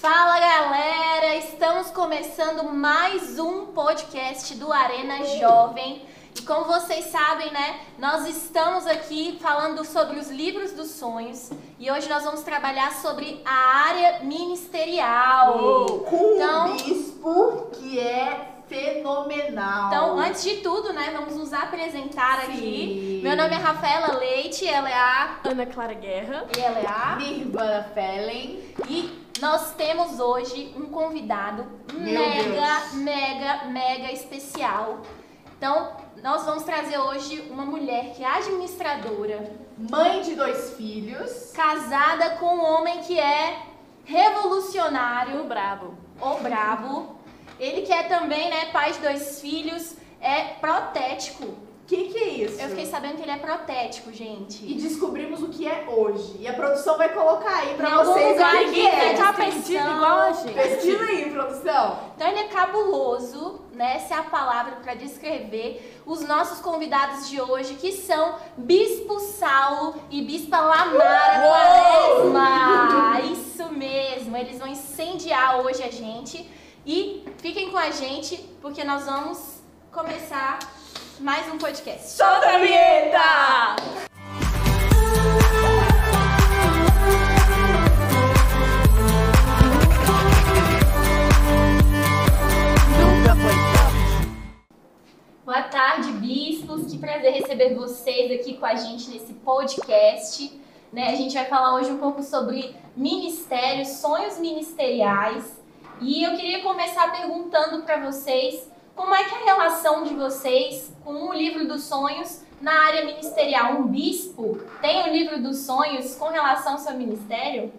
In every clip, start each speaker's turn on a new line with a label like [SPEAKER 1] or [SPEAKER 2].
[SPEAKER 1] Fala galera, estamos começando mais um podcast do Arena Jovem. E como vocês sabem, né, nós estamos aqui falando sobre os livros dos sonhos e hoje nós vamos trabalhar sobre a área ministerial.
[SPEAKER 2] Com
[SPEAKER 1] Então-
[SPEAKER 2] um bispo que é fenomenal.
[SPEAKER 1] Então, antes de tudo, né, vamos nos apresentar
[SPEAKER 2] Sim.
[SPEAKER 1] aqui. Meu nome é Rafaela Leite, ela é a
[SPEAKER 3] Ana Clara Guerra.
[SPEAKER 1] e ela é a
[SPEAKER 2] Nirvana Fellen.
[SPEAKER 1] E nós temos hoje um convidado
[SPEAKER 2] Meu
[SPEAKER 1] mega,
[SPEAKER 2] Deus.
[SPEAKER 1] mega, mega especial. Então, nós vamos trazer hoje uma mulher que é administradora,
[SPEAKER 2] Mãe de dois filhos.
[SPEAKER 1] casada com um homem que é revolucionário,
[SPEAKER 3] O Brabo.
[SPEAKER 1] ou brabo. Ele que é também, né, pai de dois filhos, é protético.
[SPEAKER 2] O que, que é isso?
[SPEAKER 1] Eu fiquei sabendo que ele é protético, gente.
[SPEAKER 2] E descobrimos o que é hoje. E a produção vai colocar aí pra
[SPEAKER 1] Em
[SPEAKER 2] vocês
[SPEAKER 1] lugar
[SPEAKER 2] o que, que é.
[SPEAKER 3] Vestido
[SPEAKER 1] descrição.
[SPEAKER 3] igual a gente.
[SPEAKER 2] Pesquisa aí, produção.
[SPEAKER 1] Então ele é cabuloso, né? Essa é a palavra para descrever os nossos convidados de hoje, que são Bispo Saulo e Bispa Lamara Quaresma. Isso mesmo, eles vão incendiar hoje a gente. E fiquem com a gente, porque nós vamos começar mais um podcast.
[SPEAKER 3] Solta a vinheta!
[SPEAKER 1] Boa tarde, bispos. Que prazer receber vocês aqui com a gente nesse podcast. Né? A gente vai falar hoje um pouco sobre ministérios, sonhos ministeriais. E eu queria começar perguntando para vocês como é que é a relação de vocês com o livro dos sonhos na área ministerial. Um bispo tem o livro dos sonhos com relação ao seu ministério?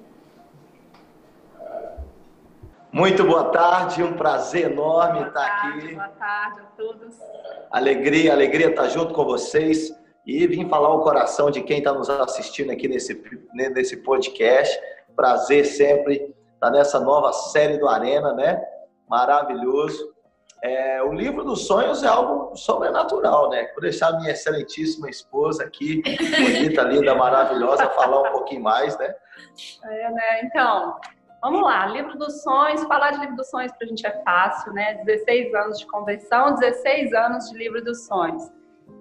[SPEAKER 4] Muito boa tarde, um prazer enorme
[SPEAKER 5] Boa
[SPEAKER 4] estar
[SPEAKER 5] tarde,
[SPEAKER 4] aqui.
[SPEAKER 5] Boa tarde a todos.
[SPEAKER 4] Alegria, alegria estar junto com vocês e vim falar o coração de quem está nos assistindo aqui nesse, nesse podcast. Prazer sempre estar nessa nova série do Arena, né? Maravilhoso. É, o livro dos sonhos é algo sobrenatural, né? Vou deixar minha excelentíssima esposa aqui, bonita, linda, maravilhosa, falar um pouquinho mais, né?
[SPEAKER 5] É, né? Então, vamos lá. Livro dos sonhos. Falar de livro dos sonhos para a gente é fácil, né? 16 anos de convenção, 16 anos de livro dos sonhos.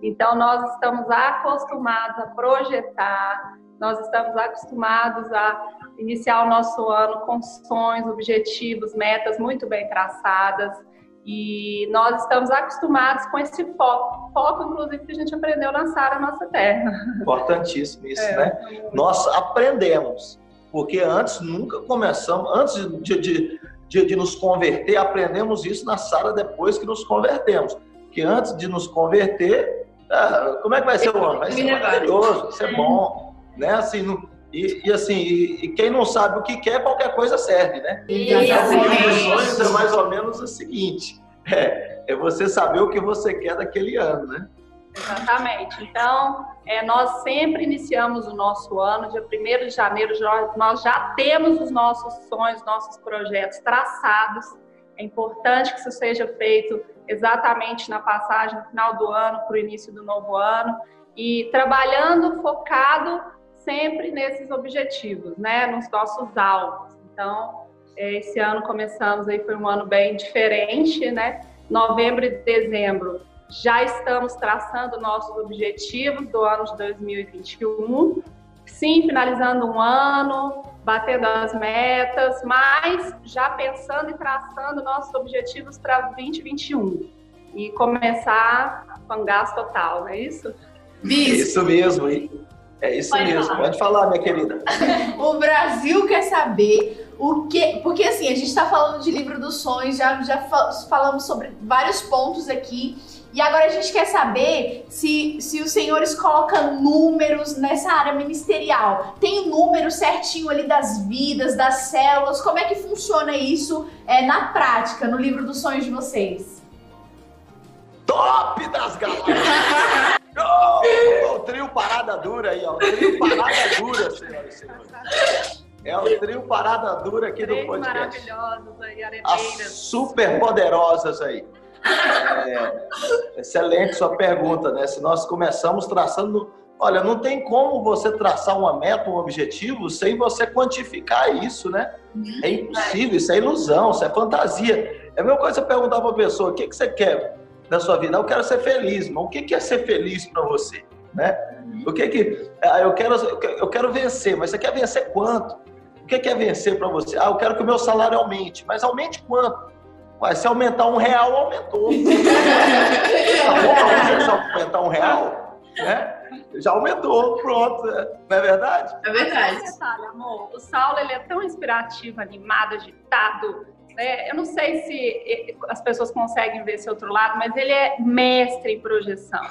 [SPEAKER 5] Então, nós estamos acostumados a projetar, nós estamos acostumados a iniciar o nosso ano com sonhos, objetivos, metas muito bem traçadas. E nós estamos acostumados com esse foco, foco inclusive que a gente aprendeu na Sara Nossa Terra.
[SPEAKER 4] Importantíssimo isso,
[SPEAKER 5] É.
[SPEAKER 4] né? Nós aprendemos, porque antes nunca começamos, antes de, de, de, de nos converter, aprendemos isso na Sara depois que nos convertemos. Porque antes de nos converter, ah, como é que vai ser o ano? Vai ser maravilhoso, vai ser bom, né? Assim, não- e, e assim, e, e quem não sabe o que quer, qualquer coisa serve, né? Então, o livro dos sonhos é mais ou menos o seguinte: é, é você saber o que você quer daquele ano, né?
[SPEAKER 5] Exatamente. Então, é, nós sempre iniciamos o nosso ano, dia 1 de janeiro, já- nós já temos os nossos sonhos, nossos projetos traçados. É importante que isso seja feito exatamente na passagem no final do ano para o início do novo ano e trabalhando focado sempre nesses objetivos, né, nos nossos alvos. Então, é, esse ano começamos aí foi um ano bem diferente, né? Novembro e dezembro já estamos traçando nossos objetivos do ano de 2021. Sim, finalizando um ano, batendo as metas, mas já pensando e traçando nossos objetivos para 2021 e começar com gás total, não é isso?
[SPEAKER 2] Bispo,
[SPEAKER 4] Isso mesmo, e- é isso
[SPEAKER 1] Pode
[SPEAKER 4] mesmo.
[SPEAKER 1] falar.
[SPEAKER 4] Pode falar, minha querida.
[SPEAKER 2] o Brasil quer saber o que. Porque assim, a gente tá falando de livro dos sonhos, já, já fa- falamos sobre vários pontos aqui. E agora a gente quer saber se, se os senhores colocam números nessa área ministerial. Tem o número certinho ali das vidas, das células. Como é que funciona isso é, na prática, no livro dos sonhos de vocês?
[SPEAKER 4] Top das galáxias! Oh, o trio Parada Dura aí, ó. O trio Parada Dura, senhoras e senhores. É o trio Parada Dura aqui do
[SPEAKER 5] Três
[SPEAKER 4] podcast.
[SPEAKER 5] maravilhosos aí,
[SPEAKER 4] As
[SPEAKER 5] aremeiras.
[SPEAKER 4] super poderosas aí. É, excelente sua pergunta, né? Se nós começamos traçando Olha, não tem como você traçar uma meta, um objetivo, sem você quantificar isso, né? É impossível, isso é ilusão, isso é fantasia. É a mesma coisa perguntar para a pessoa: o que, que você quer da sua vida? Eu quero ser feliz, mas o que, é ser feliz para você? Né? O que que. Ah, eu quero, eu quero vencer, mas você quer vencer quanto? O que, é vencer para você? Ah, eu quero que o meu salário aumente, mas aumente quanto? Ué, se aumentar um real, aumentou. tá se aumentar um real, né? Já aumentou, pronto. Não é verdade?
[SPEAKER 2] É verdade.
[SPEAKER 5] Detalhe, amor, o Saulo ele é tão inspirativo, animado, agitado. Né? Eu não sei se as pessoas conseguem ver esse outro lado, mas ele é mestre em projeção.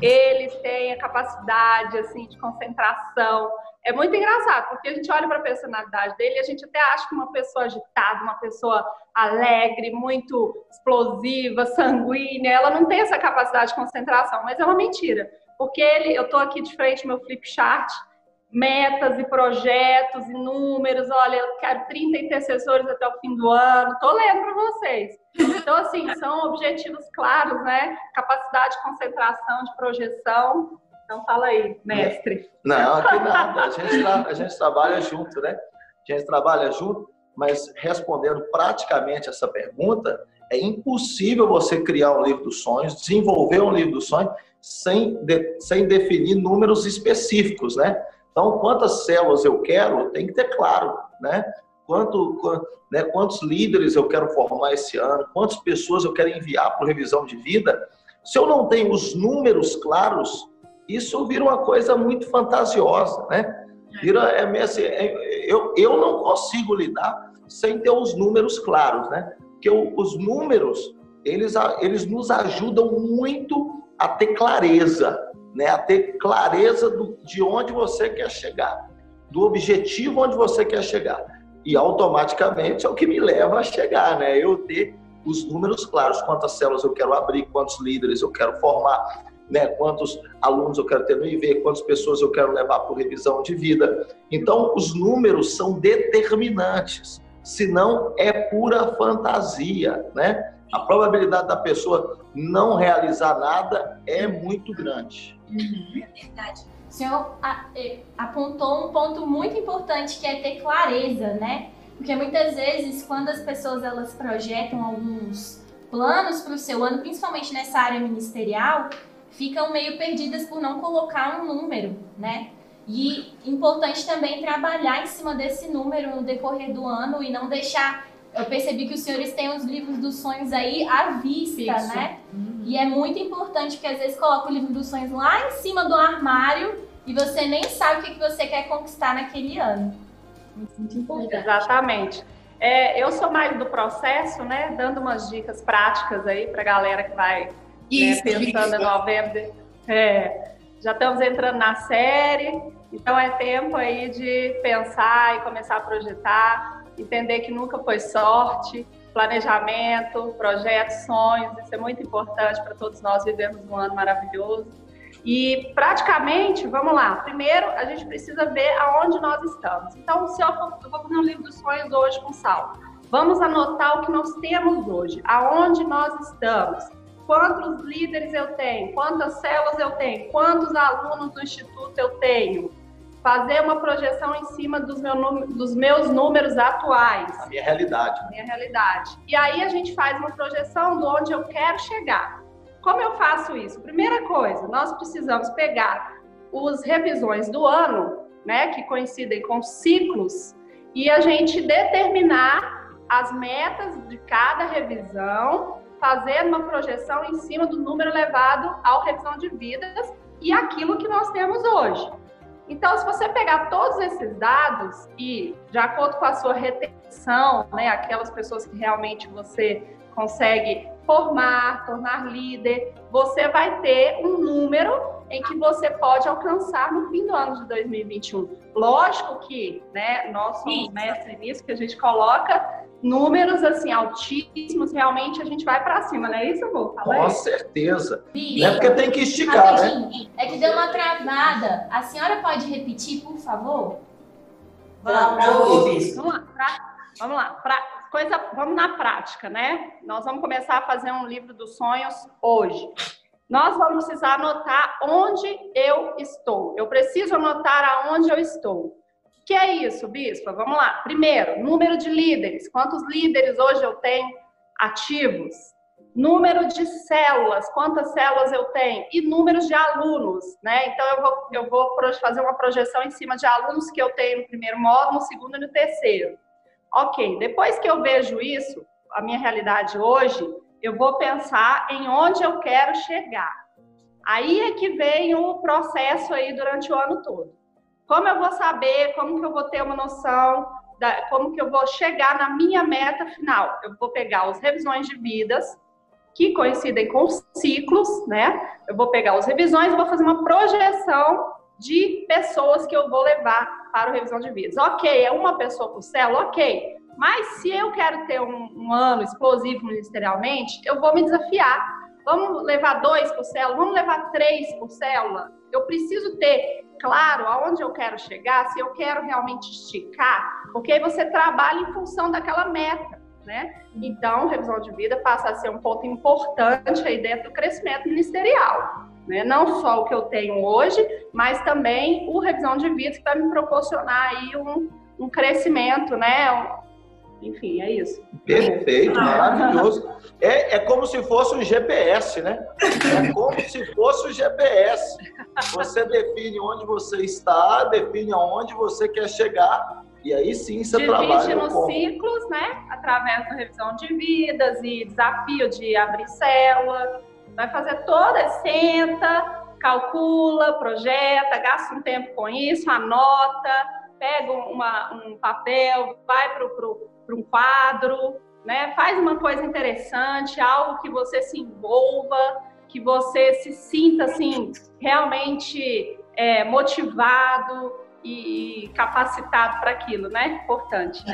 [SPEAKER 5] Ele tem a capacidade assim de concentração. É muito engraçado, porque a gente olha para a personalidade dele e a gente até acha que uma pessoa agitada, uma pessoa alegre, muito explosiva, sanguínea, ela não tem essa capacidade de concentração, mas é uma mentira. Porque ele, eu estou aqui de frente meu flip chart, metas e projetos e números. Olha, eu quero 30 intercessores até o fim do ano. Estou lendo para vocês. Então, assim, são objetivos claros, né? Capacidade de concentração, de projeção. Então, fala aí, mestre.
[SPEAKER 4] Não, aqui nada. A gente, a gente trabalha junto, né? A gente trabalha junto, mas respondendo praticamente essa pergunta, é impossível você criar um livro dos sonhos, desenvolver um livro dos sonhos sem, de, sem definir números específicos, né? Então, quantas células eu quero, tem que ter claro, né? Quanto, né, quantos líderes eu quero formar esse ano, quantas pessoas eu quero enviar para revisão de vida. Se eu não tenho os números claros, isso vira uma coisa muito fantasiosa, né? Vira, é, assim, é, eu, eu não consigo lidar sem ter os números claros, né? Porque os números, eles, eles nos ajudam muito a ter clareza, né? a ter clareza do, de onde você quer chegar, do objetivo onde você quer chegar. E automaticamente é o que me leva a chegar, né? Eu ter os números claros, quantas células eu quero abrir, quantos líderes eu quero formar, né? quantos alunos eu quero ter no IV, quantas pessoas eu quero levar por revisão de vida. Então, os números são determinantes, senão é pura fantasia, né? A probabilidade da pessoa não realizar nada é muito grande.
[SPEAKER 1] Uhum. É verdade. O senhor apontou um ponto muito importante que é ter clareza, né? Porque muitas vezes, quando as pessoas elas projetam alguns planos para o seu ano, principalmente nessa área ministerial, ficam meio perdidas por não colocar um número, né? E importante também trabalhar em cima desse número no decorrer do ano e não deixar eu percebi que os senhores têm os livros dos sonhos aí à vista, Fixo. né? Uhum. E é muito importante porque às vezes coloca o livro dos sonhos lá em cima do armário e você nem sabe o que, você quer conquistar naquele ano.
[SPEAKER 5] Muito importante. Exatamente. É, eu sou mais do processo, né? Dando umas dicas práticas aí para a galera que vai né, isso, né, pensando isso. em novembro. É, já estamos entrando na série, então é tempo aí de pensar e começar a projetar entender que nunca foi sorte, planejamento, projetos, sonhos, isso é muito importante para todos nós vivermos um ano maravilhoso. E praticamente, vamos lá, primeiro a gente precisa ver aonde nós estamos. Então, se eu, for, eu vou fazer um livro dos sonhos hoje com Sal, vamos anotar o que nós temos hoje, aonde nós estamos, quantos líderes eu tenho, quantas células eu tenho, quantos alunos do instituto eu tenho, fazer uma projeção em cima dos, meu, dos meus números atuais.
[SPEAKER 4] A minha realidade.
[SPEAKER 5] A minha realidade. E aí a gente faz uma projeção de onde eu quero chegar. Como eu faço isso? Primeira coisa, nós precisamos pegar os revisões do ano, né, que coincidem com ciclos, e a gente determinar as metas de cada revisão, fazer uma projeção em cima do número levado ao revisão de vidas e aquilo que nós temos hoje. Então, se você pegar todos esses dados e, de acordo com a sua retenção, né, aquelas pessoas que realmente você consegue formar, tornar líder, você vai ter um número em que você pode alcançar no fim do ano de 2021. Lógico que, né, nós somos mestres nisso, que a gente coloca números assim altíssimos, realmente a gente vai para cima, não é isso, amor?
[SPEAKER 4] Com certeza. É porque tem que esticar, né?
[SPEAKER 1] É que deu uma travada. A senhora pode repetir, por favor?
[SPEAKER 5] Vamos, vamos, vamos lá. Pra, vamos lá. Pra, coisa, vamos na prática, né? Nós vamos começar a fazer um livro dos sonhos hoje. nós vamos precisar anotar onde eu estou. Eu preciso anotar aonde eu estou. Que é isso, bispa? Vamos lá. Primeiro, número de líderes. Quantos líderes hoje eu tenho ativos? Número de células, quantas células eu tenho? E números de alunos, né? Então, eu vou, eu vou fazer uma projeção em cima de alunos que eu tenho no primeiro módulo, no segundo e no terceiro. Ok, depois que eu vejo isso, a minha realidade hoje, eu vou pensar em onde eu quero chegar. Aí é que vem o processo aí durante o ano todo. Como eu vou saber, como que eu vou ter uma noção, da, como que eu vou chegar na minha meta final? Eu vou pegar os revisões de vidas, que coincidem com ciclos, né? Eu vou pegar as revisões e vou fazer uma projeção de pessoas que eu vou levar para o revisão de vidas. Ok, é uma pessoa por célula, ok. Mas se eu quero ter um, um ano explosivo ministerialmente, eu vou me desafiar. Vamos levar dois por célula? Vamos levar três por célula? Eu preciso ter claro aonde eu quero chegar, se eu quero realmente esticar, porque aí você trabalha em função daquela meta, né? Então, revisão de vida passa a ser um ponto importante aí dentro do crescimento ministerial. Né? Não só o que eu tenho hoje, mas também o revisão de vida que vai me proporcionar aí um, um crescimento, né? Enfim, é isso.
[SPEAKER 4] Perfeito, maravilhoso. É, é como se fosse um GPS, né? É como se fosse um GPS. Você define onde você está, define aonde você quer chegar, e aí sim você
[SPEAKER 5] Divide
[SPEAKER 4] trabalha.
[SPEAKER 5] nos
[SPEAKER 4] como.
[SPEAKER 5] ciclos, né? Através da revisão de vidas e desafio de abrir célula. Vai fazer toda, senta, calcula, projeta, gasta um tempo com isso, anota, pega uma, um papel, vai para um quadro, né? Faz uma coisa interessante, algo que você se envolva, que você se sinta assim realmente é, motivado e capacitado para aquilo, né? Importante.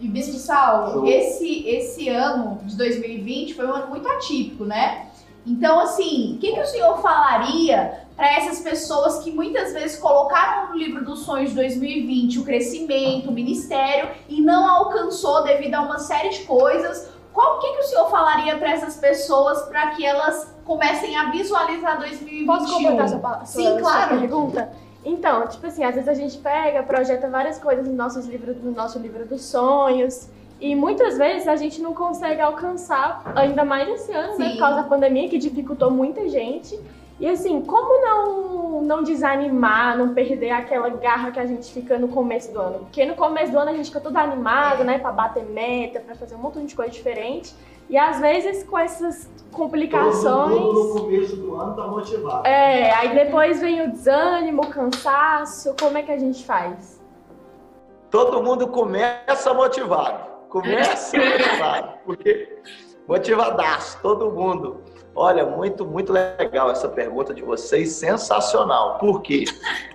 [SPEAKER 2] E Bispo Saulo, esse, esse ano de 2020 foi um ano muito atípico, né? Então, assim, o que, que o senhor falaria para essas pessoas que muitas vezes colocaram no livro dos sonhos de 2020 o crescimento, o ministério e não alcançou devido a uma série de coisas? Qual que, que o senhor falaria para essas pessoas para que elas comecem a visualizar 2021?
[SPEAKER 3] Posso completar sua, sua,
[SPEAKER 2] Sim,
[SPEAKER 3] sua
[SPEAKER 2] claro.
[SPEAKER 3] pergunta? Então, tipo assim, às vezes a gente pega, projeta várias coisas no, nossos livros, no nosso livro dos sonhos. E muitas vezes a gente não consegue alcançar, ainda mais esse ano, né? Por causa da pandemia, que dificultou muita gente. E assim, como não, não desanimar, não perder aquela garra que a gente fica no começo do ano? Porque no começo do ano a gente fica todo animado, né? Pra bater meta, pra fazer um montão de coisa diferente. E às vezes com essas complicações.
[SPEAKER 6] Todo mundo no começo do ano tá motivado.
[SPEAKER 3] É, aí depois vem o desânimo, o cansaço. Como é que a gente faz?
[SPEAKER 4] Todo mundo começa motivado. Começa motivado. Porque motivadaço, todo mundo. Olha, muito, muito legal essa pergunta de vocês, sensacional. Porque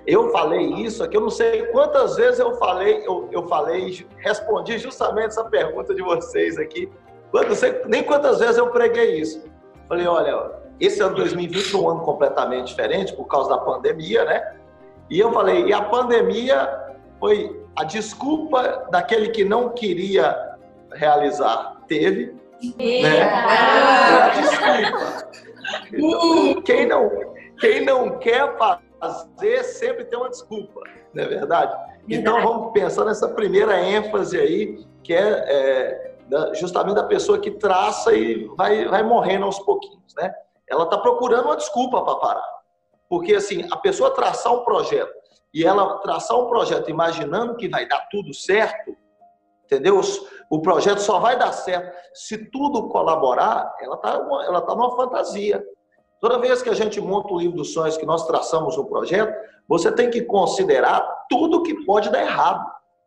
[SPEAKER 4] eu falei isso aqui, eu não sei quantas vezes eu falei, eu, eu falei, respondi justamente essa pergunta de vocês aqui. Não sei nem quantas vezes eu preguei isso. Falei, olha, esse ano 2020 foi um ano completamente diferente por causa da pandemia, né? E eu falei, e a pandemia foi a desculpa daquele que não queria realizar, teve, né? Quem não, quem não quer fazer sempre tem uma desculpa, não é verdade? Então vamos pensar nessa primeira ênfase aí, que é, é, justamente da pessoa que traça e vai, vai morrendo aos pouquinhos, né? Ela está procurando uma desculpa para parar. Porque, assim, a pessoa traçar um projeto e ela traçar um projeto imaginando que vai dar tudo certo, entendeu? O projeto só vai dar certo se tudo colaborar, ela está ela tá numa fantasia. Toda vez que a gente monta o livro dos sonhos, que nós traçamos um projeto, você tem que considerar tudo que pode dar errado,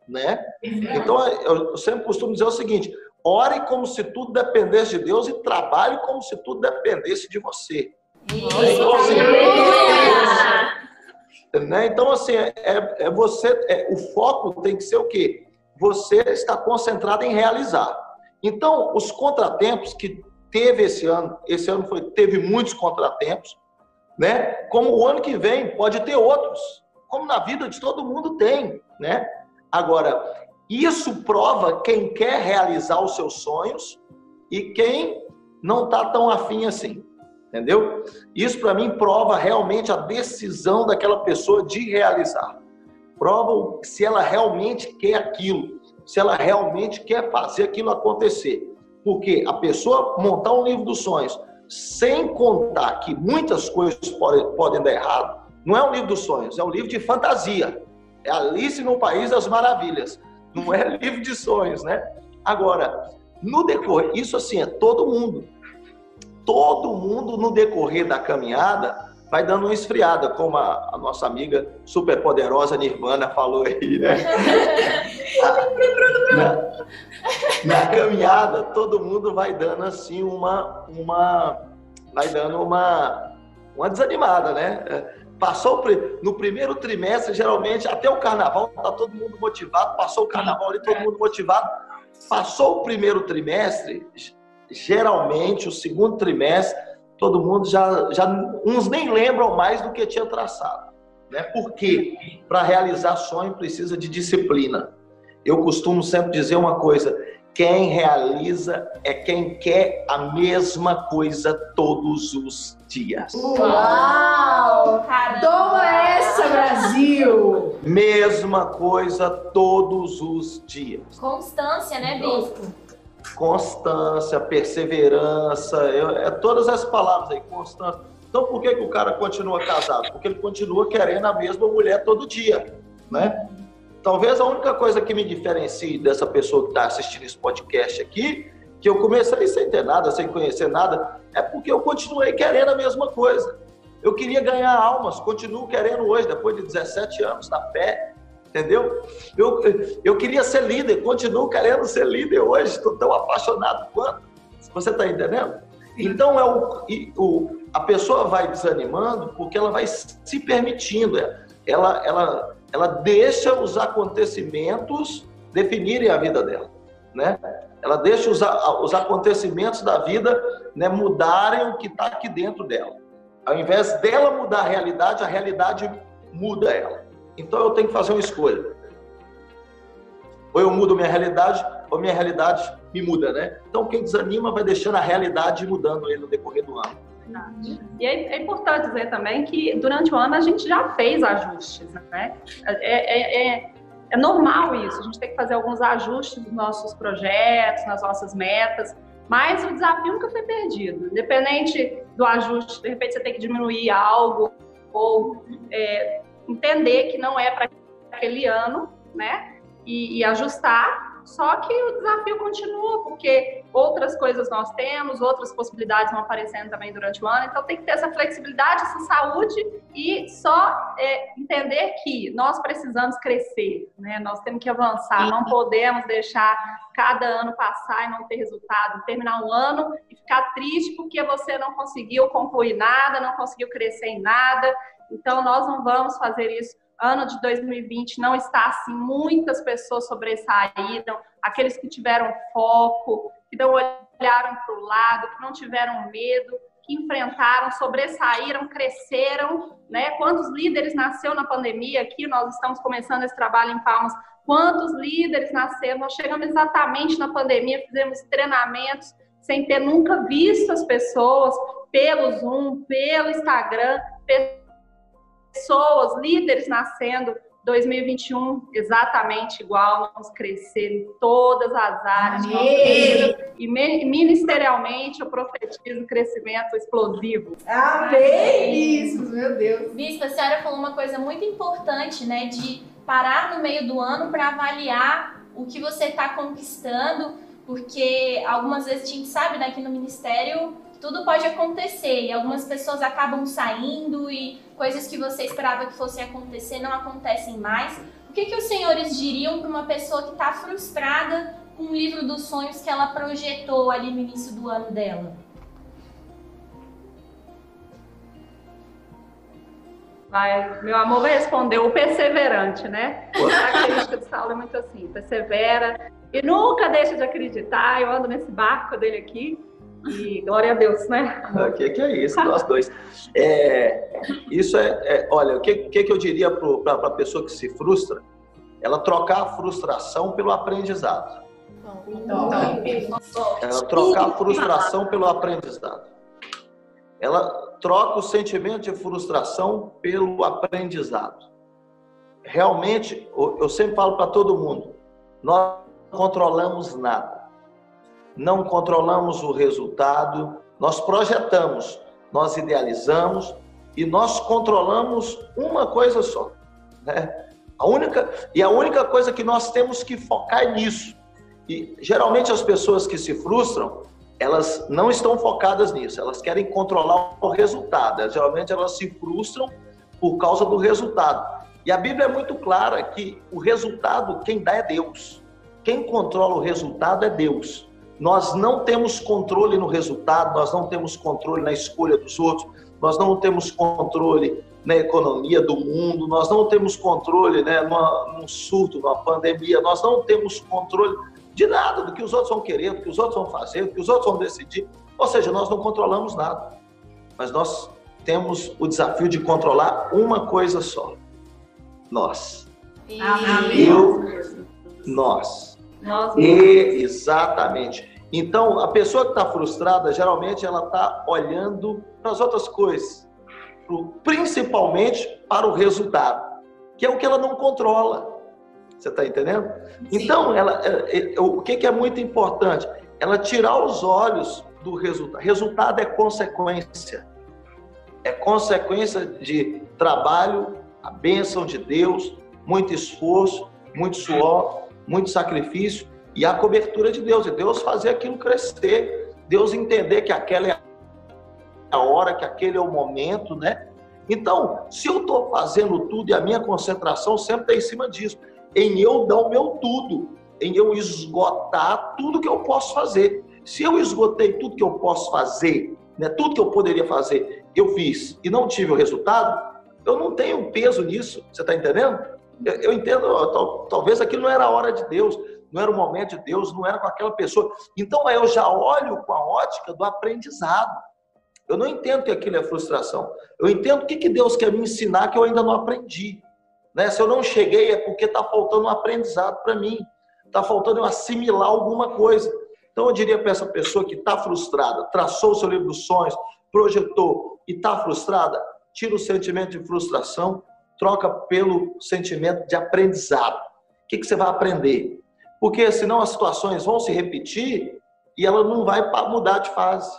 [SPEAKER 4] né? Então, eu sempre costumo dizer o seguinte, ore como se tudo dependesse de Deus e trabalhe como se tudo dependesse de você. Né? Então, assim, é, é você, é, o foco tem que ser o quê? Você está concentrado em realizar. Então, os contratempos que teve esse ano, esse ano foi, teve muitos contratempos, né? Como o ano que vem pode ter outros, como na vida de todo mundo tem, né? Agora, isso prova quem quer realizar os seus sonhos e quem não está tão afim assim. Entendeu? Isso para mim prova realmente a decisão daquela pessoa de realizar. Prova se ela realmente quer aquilo, se ela realmente quer fazer aquilo acontecer. Porque a pessoa montar um livro dos sonhos sem contar que muitas coisas podem, podem dar errado, não é um livro dos sonhos, é um livro de fantasia. É Alice no País das Maravilhas. Não é livro de sonhos, né? Agora, no decorrer, isso assim é todo mundo. Todo mundo no decorrer da caminhada vai dando uma esfriada, como a, a nossa amiga super poderosa Nirvana falou aí, né? na, na, caminhada, todo mundo vai dando assim uma, uma vai dando uma, uma desanimada, né? Passou no primeiro trimestre, geralmente, até o carnaval, tá todo mundo motivado, passou o carnaval ali, todo mundo motivado. Passou o primeiro trimestre, geralmente, o segundo trimestre, todo mundo já, já uns nem lembram mais do que tinha traçado. Né? Porque para realizar sonho precisa de disciplina. Eu costumo sempre dizer uma coisa: quem realiza é quem quer a mesma coisa todos os dias.
[SPEAKER 2] Uau! Toma essa, Brasil!
[SPEAKER 4] Mesma coisa todos os dias.
[SPEAKER 1] Constância, né, Bispo?
[SPEAKER 4] Constância, perseverança, é, é todas as palavras aí, constância. Então, por que, que o cara continua casado? Porque ele continua querendo a mesma mulher todo dia, né? Talvez a única coisa que me diferencie dessa pessoa que está assistindo esse podcast aqui, que eu comecei sem ter nada, sem conhecer nada, é porque eu continuei querendo a mesma coisa. Eu queria ganhar almas, continuo querendo hoje, depois de 17 anos na fé, entendeu? Eu, eu queria ser líder, continuo querendo ser líder hoje, estou tão apaixonado quanto. Você está entendendo? Então é o, o, a pessoa vai desanimando porque ela vai se permitindo, ela, ela ela deixa os acontecimentos definirem a vida dela, né? Ela deixa os, os acontecimentos da vida né, mudarem o que está aqui dentro dela. Ao invés dela mudar a realidade, a realidade muda ela. Então eu tenho que fazer uma escolha. Ou eu mudo minha realidade, ou minha realidade me muda, né? Então quem desanima vai deixando a realidade mudando ele no decorrer do ano.
[SPEAKER 5] E é, é, importante dizer também que durante o ano a gente já fez ajustes, né? É, é, é, é normal isso, a gente tem que fazer alguns ajustes nos nossos projetos, nas nossas metas, mas o desafio nunca foi perdido. Independente do ajuste, de repente você tem que diminuir algo ou é, entender que não é para aquele ano, né? E, e ajustar só que o desafio continua, porque outras coisas nós temos, outras possibilidades vão aparecendo também durante o ano, então tem que ter essa flexibilidade, essa saúde e só é, entender que nós precisamos crescer, né? Nós temos que avançar, não podemos deixar cada ano passar e não ter resultado, terminar um ano e ficar triste porque você não conseguiu concluir nada, não conseguiu crescer em nada. Então nós não vamos fazer isso ano de 2020 não está assim, muitas pessoas sobressaíram, aqueles que tiveram foco, que não olharam para o lado, que não tiveram medo, que enfrentaram, sobressaíram, cresceram, né? Quantos líderes nasceu na pandemia? Aqui nós estamos começando esse trabalho em Palmas. Quantos líderes nasceram? Nós chegamos exatamente na pandemia, fizemos treinamentos sem ter nunca visto as pessoas pelo Zoom, pelo Instagram, líderes nascendo. 2021 exatamente igual, vamos crescer em todas as áreas. E ministerialmente eu profetizo crescimento explosivo.
[SPEAKER 2] Amém! Isso, meu Deus.
[SPEAKER 1] Bispa, a senhora falou uma coisa muito importante, né? De parar no meio do ano para avaliar o que você está conquistando, porque algumas vezes a gente sabe, né, que no ministério tudo pode acontecer e algumas pessoas acabam saindo e coisas que você esperava que fossem acontecer não acontecem mais. O que, que os senhores diriam para uma pessoa que está frustrada com o livro dos sonhos que ela projetou ali no início do ano dela?
[SPEAKER 5] Vai, meu amor vai responder o perseverante, né? A característica de Saulo é muito assim, persevera e nunca deixa de acreditar. Eu ando nesse barco dele aqui e glória a Deus, né?
[SPEAKER 4] O que, que é isso, nós dois. É, isso é, é, olha, o que, que, que eu diria para a pessoa que se frustra? Ela trocar a frustração pelo aprendizado. Ela trocar a frustração pelo aprendizado. ela troca o sentimento de frustração pelo aprendizado. Realmente, eu sempre falo para todo mundo, nós não controlamos nada. Não controlamos o resultado, nós projetamos, nós idealizamos e nós controlamos uma coisa só, né? A única e a única coisa que nós temos que focar é nisso. E geralmente as pessoas que se frustram, elas não estão focadas nisso, elas querem controlar o resultado. Geralmente elas se frustram por causa do resultado. E a Bíblia é muito clara que o resultado, quem dá é Deus. Quem controla o resultado é Deus. Nós não temos controle no resultado, nós não temos controle na escolha dos outros, nós não temos controle na economia do mundo, nós não temos controle né, numa, num surto, numa pandemia, nós não temos controle de nada, do que os outros vão querer, do que os outros vão fazer, do que os outros vão decidir. Ou seja, nós não controlamos nada, mas nós temos o desafio de controlar uma coisa só: nós.
[SPEAKER 5] Amém.
[SPEAKER 4] Eu, nós.
[SPEAKER 5] Nós
[SPEAKER 4] E, exatamente. Então, a pessoa que está frustrada, geralmente ela está olhando para as outras coisas, principalmente para o resultado, que é o que ela não controla. Você está entendendo? Então, ela, é- é- o que, que é muito importante? Ela tirar os olhos do resultado. Resultado é consequência. É consequência de trabalho, a bênção de Deus, muito esforço, muito suor, muito sacrifício e a cobertura de Deus. E Deus fazer aquilo crescer. Deus entender que aquela é a hora, que aquele é o momento, né? Então, se eu estou fazendo tudo e a minha concentração sempre está em cima disso, em eu dar o meu tudo, em eu esgotar tudo que eu posso fazer. Se eu esgotei tudo que eu posso fazer, né, tudo que eu poderia fazer, eu fiz e não tive o resultado, eu não tenho peso nisso. Você está entendendo? Eu, eu entendo, talvez aquilo não era a hora de Deus, não era o momento de Deus, não era com aquela pessoa. Então eu já olho com a ótica do aprendizado. Eu não entendo que aquilo é frustração. Eu entendo o que, que Deus quer me ensinar que eu ainda não aprendi. Né? Se eu não cheguei é porque está faltando um aprendizado para mim. Está faltando eu assimilar alguma coisa. Então eu diria para essa pessoa que está frustrada, traçou o seu livro dos sonhos, projetou e está frustrada, tira o sentimento de frustração, troca pelo sentimento de aprendizado. O que, que você vai aprender? Porque senão as situações vão se repetir e ela não vai mudar de fase.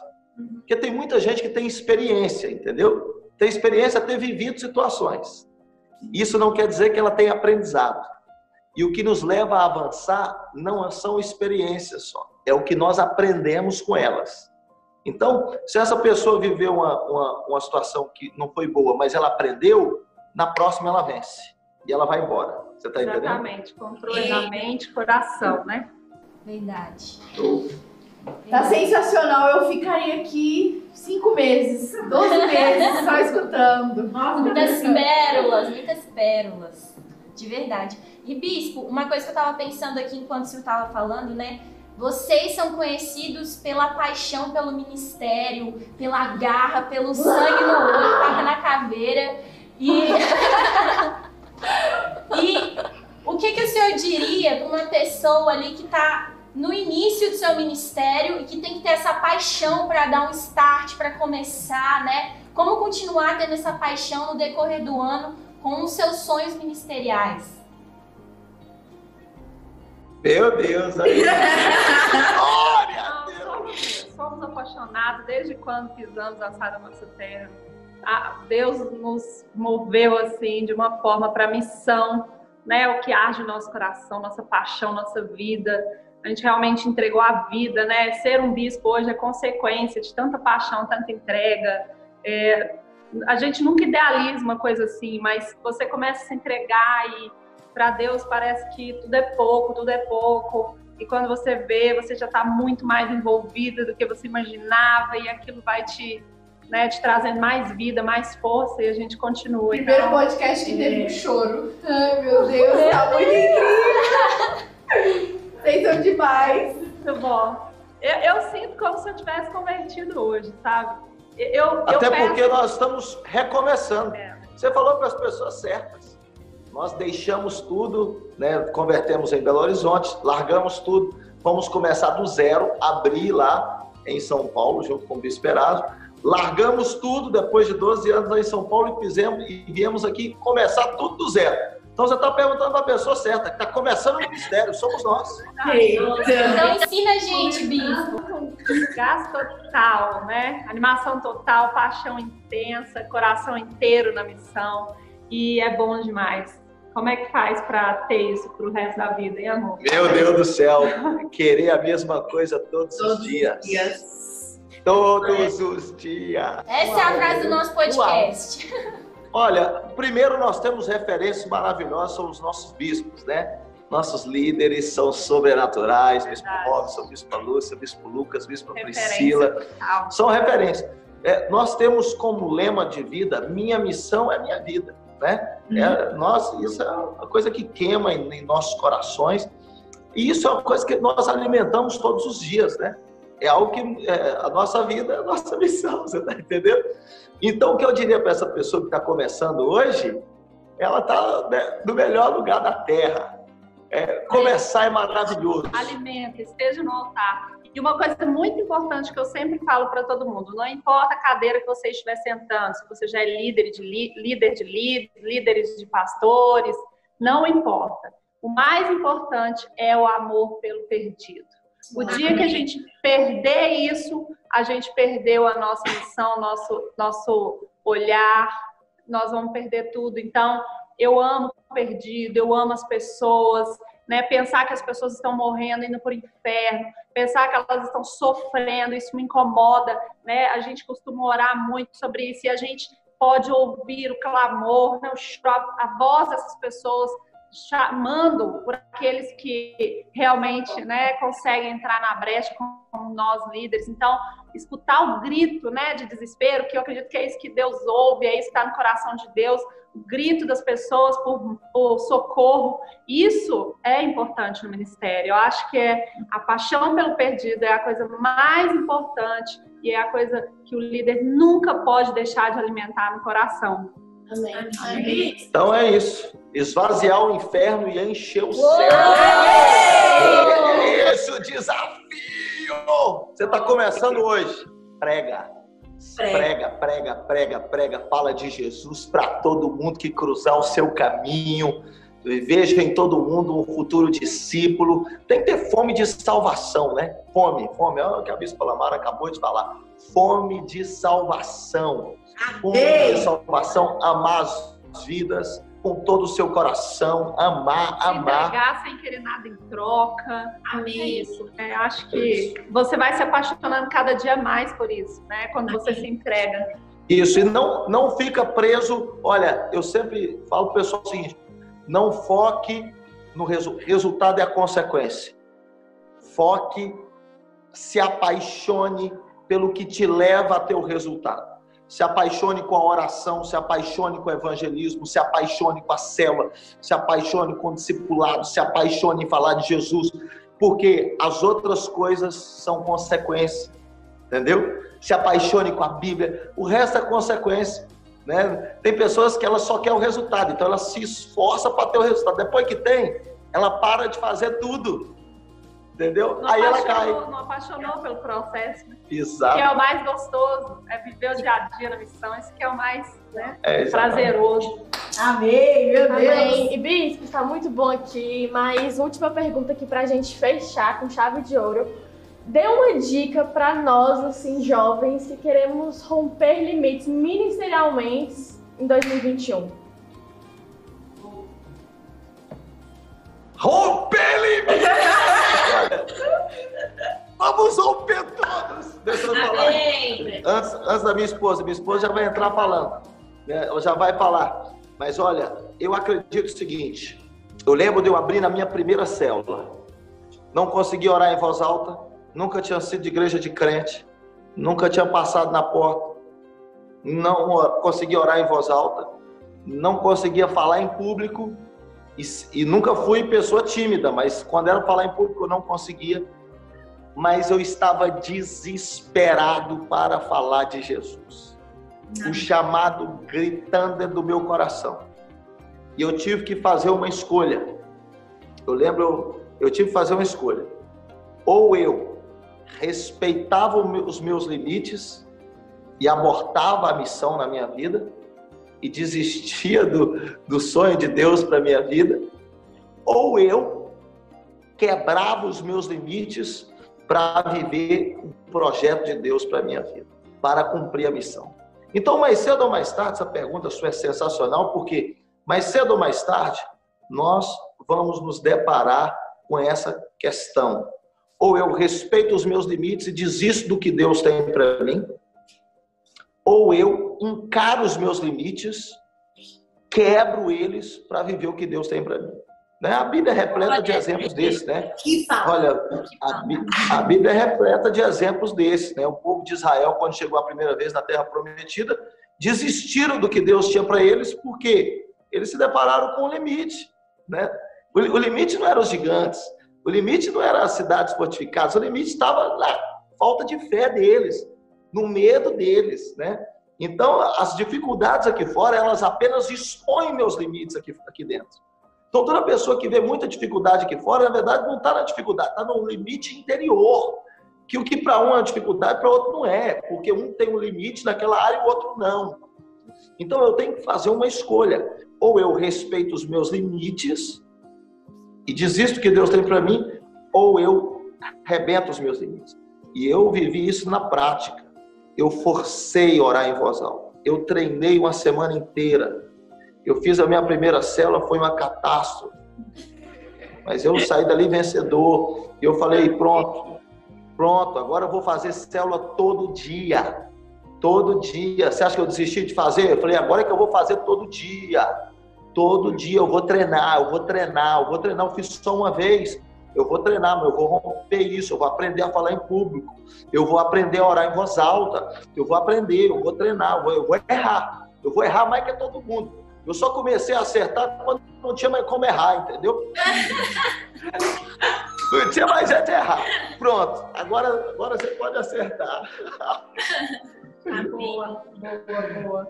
[SPEAKER 4] Porque tem muita gente que tem experiência, entendeu? Tem experiência ter vivido situações. Isso não quer dizer que ela tem aprendizado. E o que nos leva a avançar não são experiências só, é o que nós aprendemos com elas. Então, se essa pessoa viveu uma, uma, uma situação que não foi boa, mas ela aprendeu, na próxima ela vence. E ela vai embora. Você está entendendo?
[SPEAKER 5] Exatamente. Controle da mente, coração, né?
[SPEAKER 1] Verdade.
[SPEAKER 2] Tá sensacional, eu ficaria aqui cinco meses, 12 meses só escutando.
[SPEAKER 1] Muitas pérolas, muitas pérolas. De verdade. E, Bispo, uma coisa que eu tava pensando aqui enquanto o senhor tava falando, né? Vocês são conhecidos pela paixão pelo ministério, pela garra, pelo sangue no olho, faca na caveira. E. e o que, que o senhor diria para uma pessoa ali que tá no início do seu ministério e que tem que ter essa paixão para dar um start, para começar, né? Como continuar tendo essa paixão no decorrer do ano com os seus sonhos ministeriais?
[SPEAKER 4] Meu Deus. Glória a Deus.
[SPEAKER 5] somos, somos apaixonados desde quando pisamos a sala da nossa terra. Ah, Deus nos moveu assim de uma forma para a missão, né? O que arde no nosso coração, nossa paixão, nossa vida. A gente realmente entregou a vida, né? Ser um bispo hoje é consequência de tanta paixão, tanta entrega. É, a gente nunca idealiza uma coisa assim, mas você começa a se entregar e para Deus parece que tudo é pouco, tudo é pouco. E quando você vê, você já está muito mais envolvida do que você imaginava e aquilo vai te, né, te trazendo mais vida, mais força e a gente continua.
[SPEAKER 2] Primeiro
[SPEAKER 5] Então,
[SPEAKER 2] podcast que teve um choro. Ai, meu Deus, tá muito incrível. Vocês são demais.
[SPEAKER 5] muito bom. Eu, eu sinto como se eu tivesse convertido hoje, sabe? Eu, eu
[SPEAKER 4] Até
[SPEAKER 5] peço-
[SPEAKER 4] porque nós estamos recomeçando.
[SPEAKER 5] É.
[SPEAKER 4] Você falou para as pessoas certas. Nós deixamos tudo, né? convertemos em Belo Horizonte, largamos tudo, vamos começar do zero, abrir lá em São Paulo, junto com o Bispo Erasmo, largamos tudo depois de 12 anos aí em São Paulo e fizemos e viemos aqui começar tudo do zero. Então você está perguntando para a pessoa certa, que está começando o ministério, somos nós.
[SPEAKER 1] Então ensina a gente, bispo.
[SPEAKER 5] Gás total, né? Animação total, paixão intensa, coração inteiro na missão. E é bom demais. Como é que faz para ter isso para o resto da vida, hein, amor?
[SPEAKER 4] Meu Deus do céu, querer a mesma coisa todos, todos os dias. Os dias. Todos os dias.
[SPEAKER 1] Essa é a frase do nosso podcast.
[SPEAKER 4] Uau. Olha, primeiro nós temos referências maravilhosas, são os nossos bispos, né? Nossos líderes são sobrenaturais, Bispo Robson, Bispo Lúcia, Bispo Lucas, Bispo Priscila, são referências. É, nós temos como lema de vida, minha missão é minha vida, né? Uhum. É, nós, isso é uma coisa que queima em, em nossos corações e isso é uma coisa que nós alimentamos todos os dias, né? É algo que é, a nossa vida é a nossa missão, você está entendendo? Então, o que eu diria para essa pessoa que está começando hoje, ela está né, no melhor lugar da Terra. É, começar é maravilhoso.
[SPEAKER 5] Alimenta, esteja no altar. E uma coisa muito importante que eu sempre falo para todo mundo: não importa a cadeira que você estiver sentando, se você já é líder de líder de líderes, líderes de pastores, não importa. O mais importante é o amor pelo perdido. O dia que a gente perder isso, a gente perdeu a nossa missão, nosso, nosso olhar, nós vamos perder tudo. Então, eu amo perdido, eu amo as pessoas, né? Pensar que as pessoas estão morrendo, indo por inferno, pensar que elas estão sofrendo, isso me incomoda, né? A gente costuma orar muito sobre isso e a gente pode ouvir o clamor, né? a voz dessas pessoas chamando por aqueles que realmente né, conseguem entrar na brecha como nós líderes. Então, escutar o grito né, de desespero, que eu acredito que é isso que Deus ouve, é isso que está no coração de Deus, o grito das pessoas por, por, socorro, isso é importante no ministério. Eu acho que é a paixão pelo perdido é a coisa mais importante e é a coisa que o líder nunca pode deixar de alimentar no coração.
[SPEAKER 4] Amém. Então é isso. Esvaziar o inferno e encher o céu. É isso, desafio! Você está começando hoje. Prega. Prega, prega, prega, prega. Fala de Jesus para todo mundo que cruzar o seu caminho. Veja em todo mundo um futuro discípulo. Tem que ter fome de salvação, né? Fome, fome. Olha o que a Bispa Lamara acabou de falar. Fome de salvação com salvação, amar as vidas com todo o seu coração, amar,
[SPEAKER 5] se
[SPEAKER 4] amar.
[SPEAKER 5] Entregar sem querer nada em troca. Amém. É isso. É, acho que você vai se apaixonando cada dia mais por isso, né? Quando Amém. você se entrega.
[SPEAKER 4] Isso, e não, não fica preso. Olha, eu sempre falo para o pessoal o seguinte: não foque no resu resultado e a consequência. Foque, se apaixone pelo que te leva a ter o resultado se apaixone com a oração, se apaixone com o evangelismo, se apaixone com a célula, se apaixone com o discipulado, se apaixone em falar de Jesus, porque as outras coisas são consequência, entendeu? Se apaixone com a Bíblia, o resto é consequência. Né? Tem pessoas que ela só quer o resultado, então ela se esforça para ter o resultado. Depois que tem, ela para de fazer tudo. Entendeu?
[SPEAKER 5] Não Aí ela cai. Não apaixonou pelo processo. Né?
[SPEAKER 4] Exato.
[SPEAKER 5] Que é o mais gostoso, é viver o dia a dia na missão. Isso que é o mais né, é, prazeroso.
[SPEAKER 2] Amém, meu Deus. Amém.
[SPEAKER 3] E Bispo, está muito bom aqui, mas última pergunta aqui para a gente fechar com chave de ouro. Dê uma dica para nós, assim, jovens, que queremos romper limites ministerialmente em 2021.
[SPEAKER 4] Romper limites! Vamos romper todos! Deixa eu falar. Antes, antes da minha esposa, minha esposa já vai entrar falando. Né? Ela já vai falar. Mas olha, eu acredito o seguinte. Eu lembro de eu abrir na minha primeira célula. Não consegui orar em voz alta. Nunca tinha sido de igreja de crente. Nunca tinha passado na porta. Não consegui orar em voz alta. Não conseguia falar em público e, e, nunca fui pessoa tímida, mas quando era falar em público eu não conseguia. Mas eu estava desesperado para falar de Jesus. O chamado gritando do meu coração. E eu tive que fazer uma escolha. Eu lembro, eu tive que fazer uma escolha. Ou eu respeitava os meus limites e abortava a missão na minha vida e desistia do, do sonho de Deus para minha vida, ou eu quebrava os meus limites para viver o projeto de Deus para minha vida, para cumprir a missão. Então, mais cedo ou mais tarde, essa pergunta sua é sensacional, porque mais cedo ou mais tarde, nós vamos nos deparar com essa questão. Ou eu respeito os meus limites e desisto do que Deus tem para mim, ou eu encaro os meus limites, quebro eles para viver o que Deus tem para mim. Né? A Bíblia é repleta de exemplos desses, né? Olha, a, Bíblia é repleta de exemplos desses, né? O povo de Israel, quando chegou a primeira vez na Terra Prometida, desistiram do que Deus tinha para eles, porque eles se depararam com o limite, né? O, o limite não eram os gigantes, o limite não era as cidades fortificadas, o limite estava na falta de fé deles, no medo deles, né? Então, as dificuldades aqui fora, elas apenas expõem meus limites aqui, aqui dentro. Então, toda pessoa que vê muita dificuldade aqui fora, na verdade, não está na dificuldade, está no limite interior. Que o que para um é dificuldade, para outro não é, porque um tem um limite naquela área e o outro não. Então, eu tenho que fazer uma escolha. Ou eu respeito os meus limites e desisto que Deus tem para mim, ou eu rebento os meus limites. E eu vivi isso na prática eu forcei orar em voz alta. Eu treinei uma semana inteira. Eu fiz a minha primeira célula, foi uma catástrofe. Mas eu saí dali vencedor. Eu falei, pronto, pronto, agora eu vou fazer célula todo dia. Todo dia. Você acha que eu desisti de fazer? Eu falei, agora é que eu vou fazer todo dia. Todo dia eu vou treinar, eu vou treinar, eu vou treinar. Eu fiz só uma vez. Eu vou treinar, mas eu vou romper isso, eu vou aprender a falar em público, eu vou aprender a orar em voz alta, eu vou aprender, eu vou treinar, eu vou, eu vou errar. Eu vou errar mais que todo mundo. Eu só comecei a acertar quando não tinha mais como errar, entendeu? não tinha mais jeito de errar. Pronto, agora, agora você pode acertar.
[SPEAKER 5] boa, boa, boa.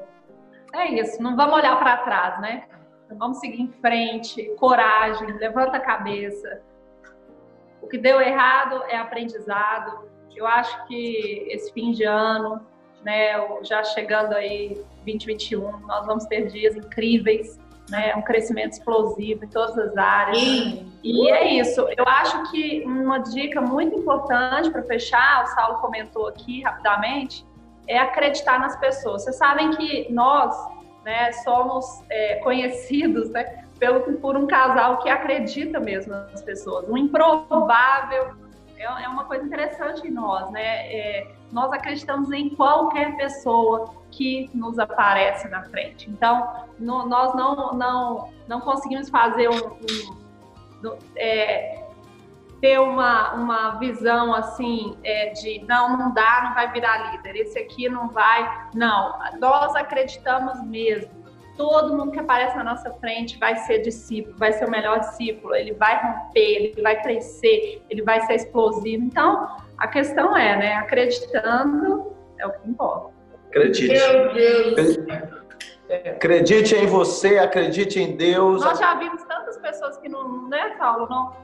[SPEAKER 5] É isso, não vamos olhar para trás, né? Vamos seguir em frente, coragem, levanta a cabeça o que deu errado é aprendizado. Eu acho que esse fim de ano, né, já chegando aí 2021, nós vamos ter dias incríveis, né, um crescimento explosivo em todas as áreas. E é isso. Eu acho que uma dica muito importante para fechar, o Saulo comentou aqui rapidamente, é acreditar nas pessoas. Vocês sabem que nós, né, somos é, conhecidos, né, pelo, por um casal que acredita mesmo nas pessoas. O improvável é, é uma coisa interessante em nós, né? É, nós acreditamos em qualquer pessoa que nos aparece na frente. Então, no, nós não, não, não conseguimos fazer um, um é, ter uma, uma visão assim é, de não, não dá, não vai virar líder, esse aqui não vai. Não, nós acreditamos mesmo todo mundo que aparece na nossa frente vai ser discípulo, vai ser o melhor discípulo, ele vai romper, ele vai crescer, ele vai ser explosivo. Então, a questão é, né, acreditando é o que importa.
[SPEAKER 4] Acredite. Meu Deus. Acredite em você, acredite em Deus.
[SPEAKER 5] Nós já vimos tantas pessoas que não, né, Paulo? Não,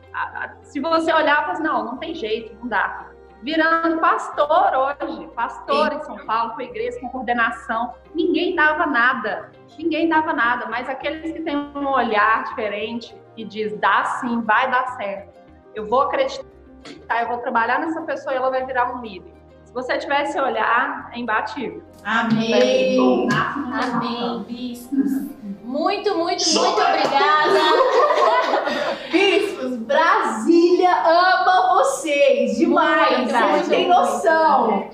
[SPEAKER 5] se você olhar, fala assim, não, não tem jeito, não dá virando pastor hoje, pastor em São Paulo, com igreja, com coordenação. Ninguém dava nada, ninguém dava nada, mas aqueles que têm um olhar diferente e diz, dá sim, vai dar certo. Eu vou acreditar, eu vou trabalhar nessa pessoa e ela vai virar um líder. Se você tiver esse olhar, é imbatível.
[SPEAKER 1] Amém. Amém, bispos. Muito, muito, muito obrigada.
[SPEAKER 2] Bispos, Brasília ama vocês demais. Muito, vocês não têm noção.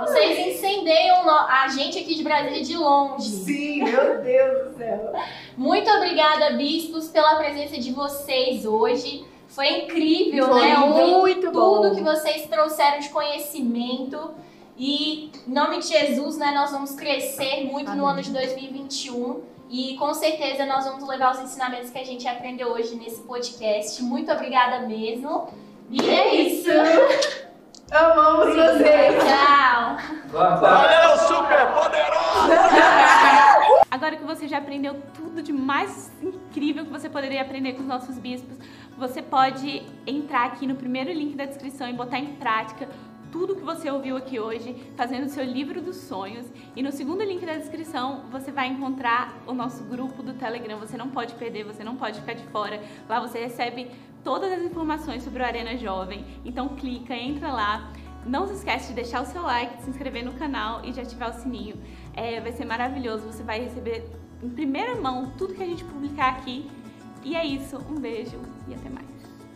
[SPEAKER 1] Vocês incendeiam a gente aqui de Brasília de longe.
[SPEAKER 2] Sim, meu Deus do céu.
[SPEAKER 1] Muito obrigada, bispos, pela presença de vocês hoje. Foi incrível,
[SPEAKER 2] Foi
[SPEAKER 1] né?
[SPEAKER 2] Muito
[SPEAKER 1] tudo
[SPEAKER 2] bom.
[SPEAKER 1] que vocês trouxeram de conhecimento. E em nome de Jesus, né, nós vamos crescer muito Amém. no ano de 2021. E com certeza nós vamos levar os ensinamentos que a gente aprendeu hoje nesse podcast. Muito obrigada mesmo. E é isso.
[SPEAKER 2] Amamos vocês.
[SPEAKER 1] Tchau.
[SPEAKER 4] Valeu, super poderoso.
[SPEAKER 7] Agora que você já aprendeu tudo de mais incrível que você poderia aprender com os nossos bispos, você pode entrar aqui no primeiro link da descrição e botar em prática tudo que você ouviu aqui hoje, fazendo o seu livro dos sonhos. E no segundo link da descrição você vai encontrar o nosso grupo do Telegram. Você não pode perder, você não pode ficar de fora. Lá você recebe todas as informações sobre o Arena Jovem. Então clica, entra lá. Não se esquece de deixar o seu like, de se inscrever no canal e de ativar o sininho. É, vai ser maravilhoso. Você vai receber em primeira mão tudo que a gente publicar aqui. E é isso. Um beijo e até mais.